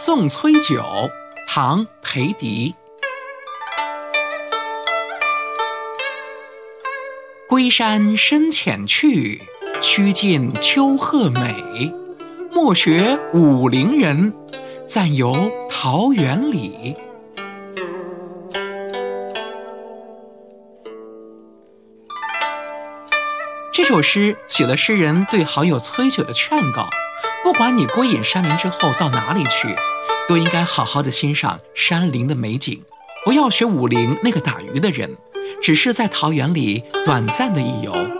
送崔九，唐·裴迪。归山深浅去，须尽秋鹤美。莫学武陵人，暂游桃源里。这首诗写了诗人对好友崔九的劝告：不管你归隐山林之后到哪里去，都应该好好的欣赏山林的美景，不要学武陵那个打鱼的人，只是在桃园里短暂的一游。